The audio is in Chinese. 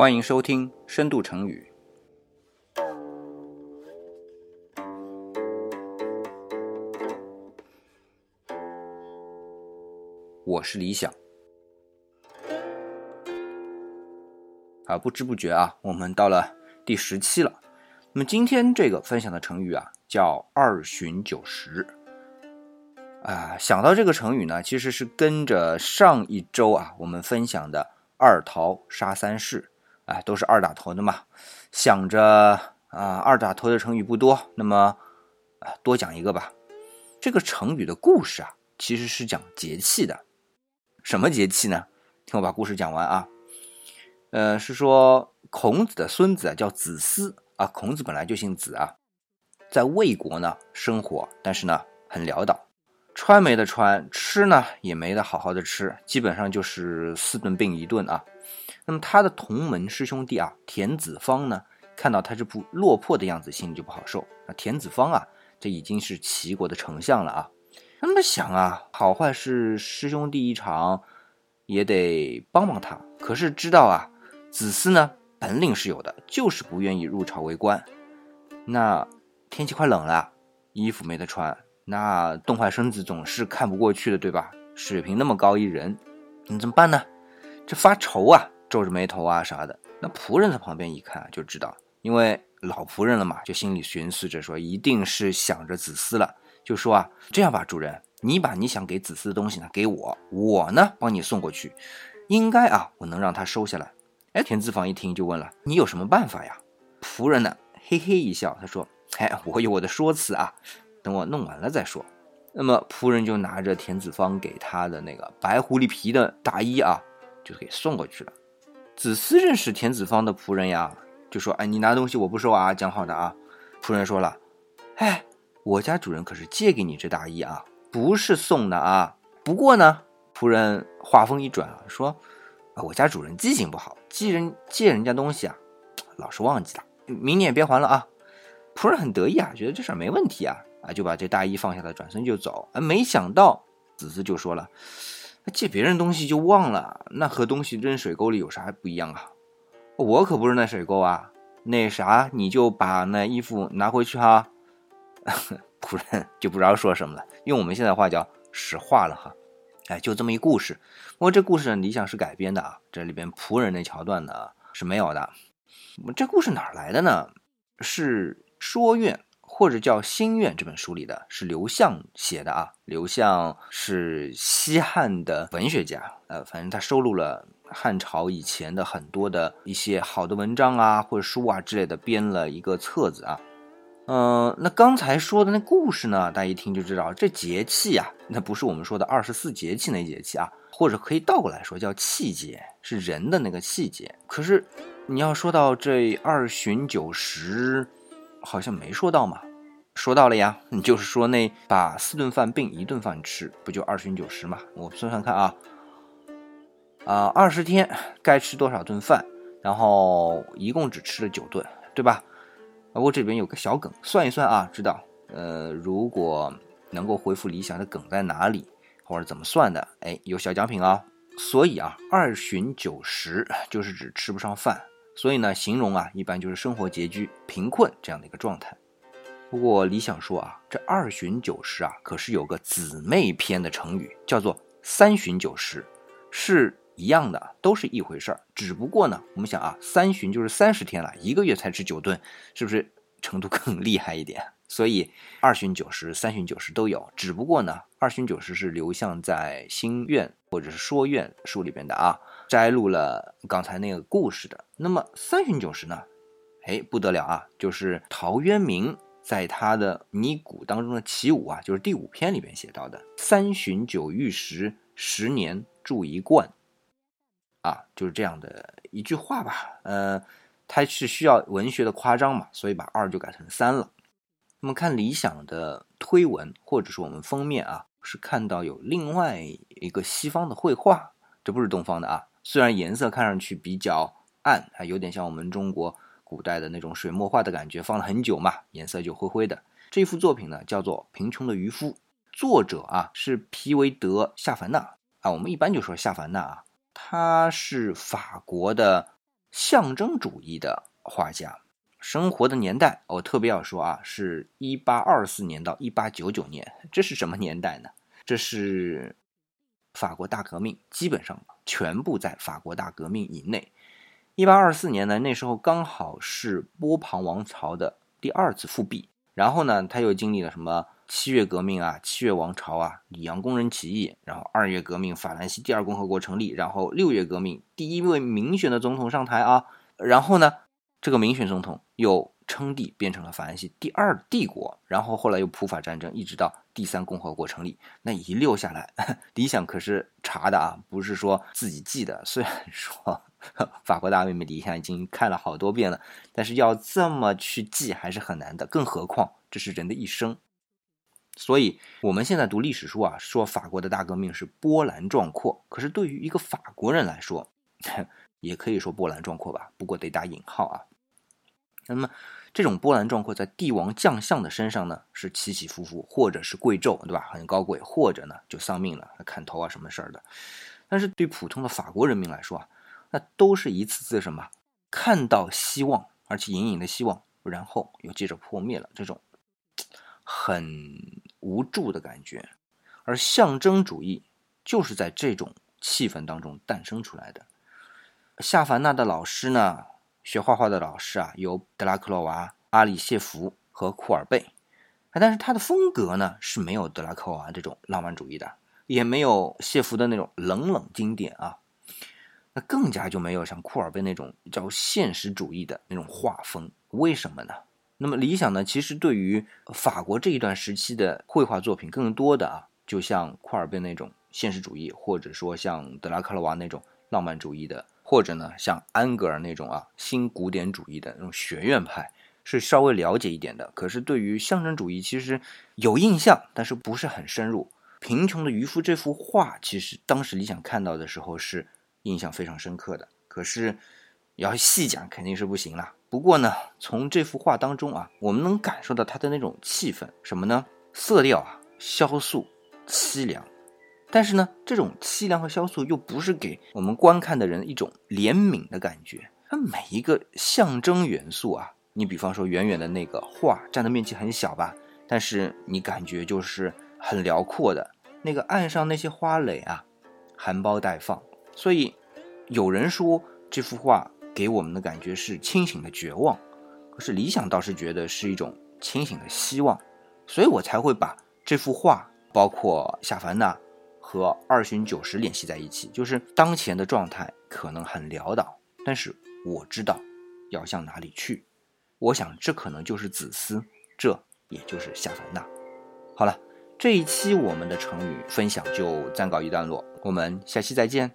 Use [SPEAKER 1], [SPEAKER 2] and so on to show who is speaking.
[SPEAKER 1] 欢迎收听《深度成语》。我是理想。啊，不知不觉啊，我们到了第十期了。那么今天这个分享的成语啊，叫“二旬九十”。啊，想到这个成语呢，其实是跟着上一周啊，我们分享的“二桃杀三士”，啊，都是二打头的嘛。想着啊，二打头的成语不多，那么啊，多讲一个吧。这个成语的故事啊，其实是讲节气的。什么节气呢？听我把故事讲完啊。呃，是说孔子的孙子啊，叫子思啊。孔子本来就姓子啊，在魏国呢生活，但是呢很潦倒，穿没得穿，吃呢也没得好好的吃，基本上就是四顿并一顿啊。那么他的同门师兄弟啊，田子方呢，看到他这副落魄的样子，心里就不好受。那田子方啊，这已经是齐国的丞相了啊。那么想啊，好坏是师兄弟一场，也得帮帮他。可是知道啊。子思呢，本领是有的，就是不愿意入朝为官。那天气快冷了，衣服没得穿，那冻坏身子总是看不过去的，对吧？水平那么高一人，你怎么办呢？这发愁啊，皱着眉头啊啥的。那仆人在旁边一看就知道，因为老仆人了嘛，就心里寻思着说，一定是想着子思了，就说啊，这样吧，主人，你把你想给子思的东西呢给我，我呢帮你送过去，应该啊，我能让他收下来。哎，田子方一听就问了：“你有什么办法呀？”仆人呢，嘿嘿一笑，他说：“哎，我有我的说辞啊，等我弄完了再说。”那么仆人就拿着田子方给他的那个白狐狸皮的大衣啊，就给送过去了。子思认识田子方的仆人呀，就说：“哎，你拿东西我不收啊，讲好的啊。”仆人说了：“哎，我家主人可是借给你这大衣啊，不是送的啊。不过呢，仆人话锋一转啊，说。”我家主人记性不好，借人借人家东西啊，老是忘记了。明年别还了啊！仆人很得意啊，觉得这事儿没问题啊，啊就把这大衣放下了，转身就走。啊，没想到子思就说了：“借别人东西就忘了，那和东西扔水沟里有啥不一样啊？我可不是那水沟啊！那啥，你就把那衣服拿回去哈。”仆人就不知道说什么了，用我们现在话叫实话了哈。哎，就这么一故事。不过这故事呢，理想是改编的啊，这里边仆人那桥段呢是没有的。这故事哪来的呢？是《说愿》或者叫《心苑》这本书里的，是刘向写的啊。刘向是西汉的文学家，呃，反正他收录了汉朝以前的很多的一些好的文章啊，或者书啊之类的，编了一个册子啊。嗯，那刚才说的那故事呢，大家一听就知道，这节气呀，那不是我们说的二十四节气那节气啊，或者可以倒过来说叫气节，是人的那个气节。可是你要说到这二旬九十，好像没说到嘛？说到了呀，你就是说那把四顿饭并一顿饭吃，不就二旬九十嘛？我算算看啊，啊，二十天该吃多少顿饭，然后一共只吃了九顿，对吧？我这边有个小梗，算一算啊，知道。呃，如果能够回复理想的梗在哪里，或者怎么算的，哎，有小奖品啊。所以啊，二旬九十就是指吃不上饭，所以呢，形容啊，一般就是生活拮据、贫困这样的一个状态。不过理想说啊，这二旬九十啊，可是有个姊妹篇的成语，叫做三旬九十，是。一样的，都是一回事儿，只不过呢，我们想啊，三旬就是三十天了，一个月才吃九顿，是不是程度更厉害一点？所以二旬九十、三旬九十都有，只不过呢，二旬九十是流向在《心愿》或者是《说愿》书里边的啊，摘录了刚才那个故事的。那么三旬九十呢？哎，不得了啊，就是陶渊明在他的《泥古》当中的起舞啊，就是第五篇里边写到的“三旬九玉石，十年铸一罐”。啊，就是这样的一句话吧。呃，它是需要文学的夸张嘛，所以把二就改成三了。那么看理想的推文，或者是我们封面啊，是看到有另外一个西方的绘画，这不是东方的啊。虽然颜色看上去比较暗，还有点像我们中国古代的那种水墨画的感觉，放了很久嘛，颜色就灰灰的。这幅作品呢，叫做《贫穷的渔夫》，作者啊是皮维德·夏凡纳啊，我们一般就说夏凡纳啊。他是法国的象征主义的画家。生活的年代，我特别要说啊，是一八二四年到一八九九年，这是什么年代呢？这是法国大革命，基本上全部在法国大革命以内。一八二四年呢，那时候刚好是波旁王朝的第二次复辟，然后呢，他又经历了什么七月革命啊、七月王朝啊、里昂工人起义，然后二月革命，法兰西第二共和国成立，然后六月革命，第一位民选的总统上台啊，然后呢？这个民选总统又称帝，变成了法兰西第二帝国，然后后来又普法战争，一直到第三共和国成立。那一溜下来，理想可是查的啊，不是说自己记的。虽然说法国大革命理想已经看了好多遍了，但是要这么去记还是很难的，更何况这是人的一生。所以我们现在读历史书啊，说法国的大革命是波澜壮阔，可是对于一个法国人来说，也可以说波澜壮阔吧，不过得打引号啊。那么，这种波澜壮阔在帝王将相的身上呢，是起起伏伏，或者是贵胄，对吧？很高贵，或者呢就丧命了，砍头啊什么事儿的。但是对普通的法国人民来说啊，那都是一次次什么看到希望，而且隐隐的希望，然后又接着破灭了，这种很无助的感觉。而象征主义就是在这种气氛当中诞生出来的。夏凡纳的老师呢？学画画的老师啊，有德拉克洛娃、阿里谢夫和库尔贝，但是他的风格呢是没有德拉克洛娃这种浪漫主义的，也没有谢夫的那种冷冷经典啊，那更加就没有像库尔贝那种叫现实主义的那种画风。为什么呢？那么理想呢，其实对于法国这一段时期的绘画作品，更多的啊，就像库尔贝那种现实主义，或者说像德拉克洛娃那种浪漫主义的。或者呢，像安格尔那种啊，新古典主义的那种学院派，是稍微了解一点的。可是对于象征主义，其实有印象，但是不是很深入。贫穷的渔夫这幅画，其实当时理想看到的时候是印象非常深刻的。可是要细讲肯定是不行了。不过呢，从这幅画当中啊，我们能感受到它的那种气氛，什么呢？色调啊，萧素，凄凉。但是呢，这种凄凉和萧素又不是给我们观看的人一种怜悯的感觉。它每一个象征元素啊，你比方说远远的那个画占的面积很小吧，但是你感觉就是很辽阔的。那个岸上那些花蕾啊，含苞待放。所以有人说这幅画给我们的感觉是清醒的绝望，可是理想倒是觉得是一种清醒的希望。所以我才会把这幅画，包括夏凡纳。和二旬九十联系在一起，就是当前的状态可能很潦倒，但是我知道要向哪里去。我想这可能就是子思，这也就是夏凡纳。好了，这一期我们的成语分享就暂告一段落，我们下期再见。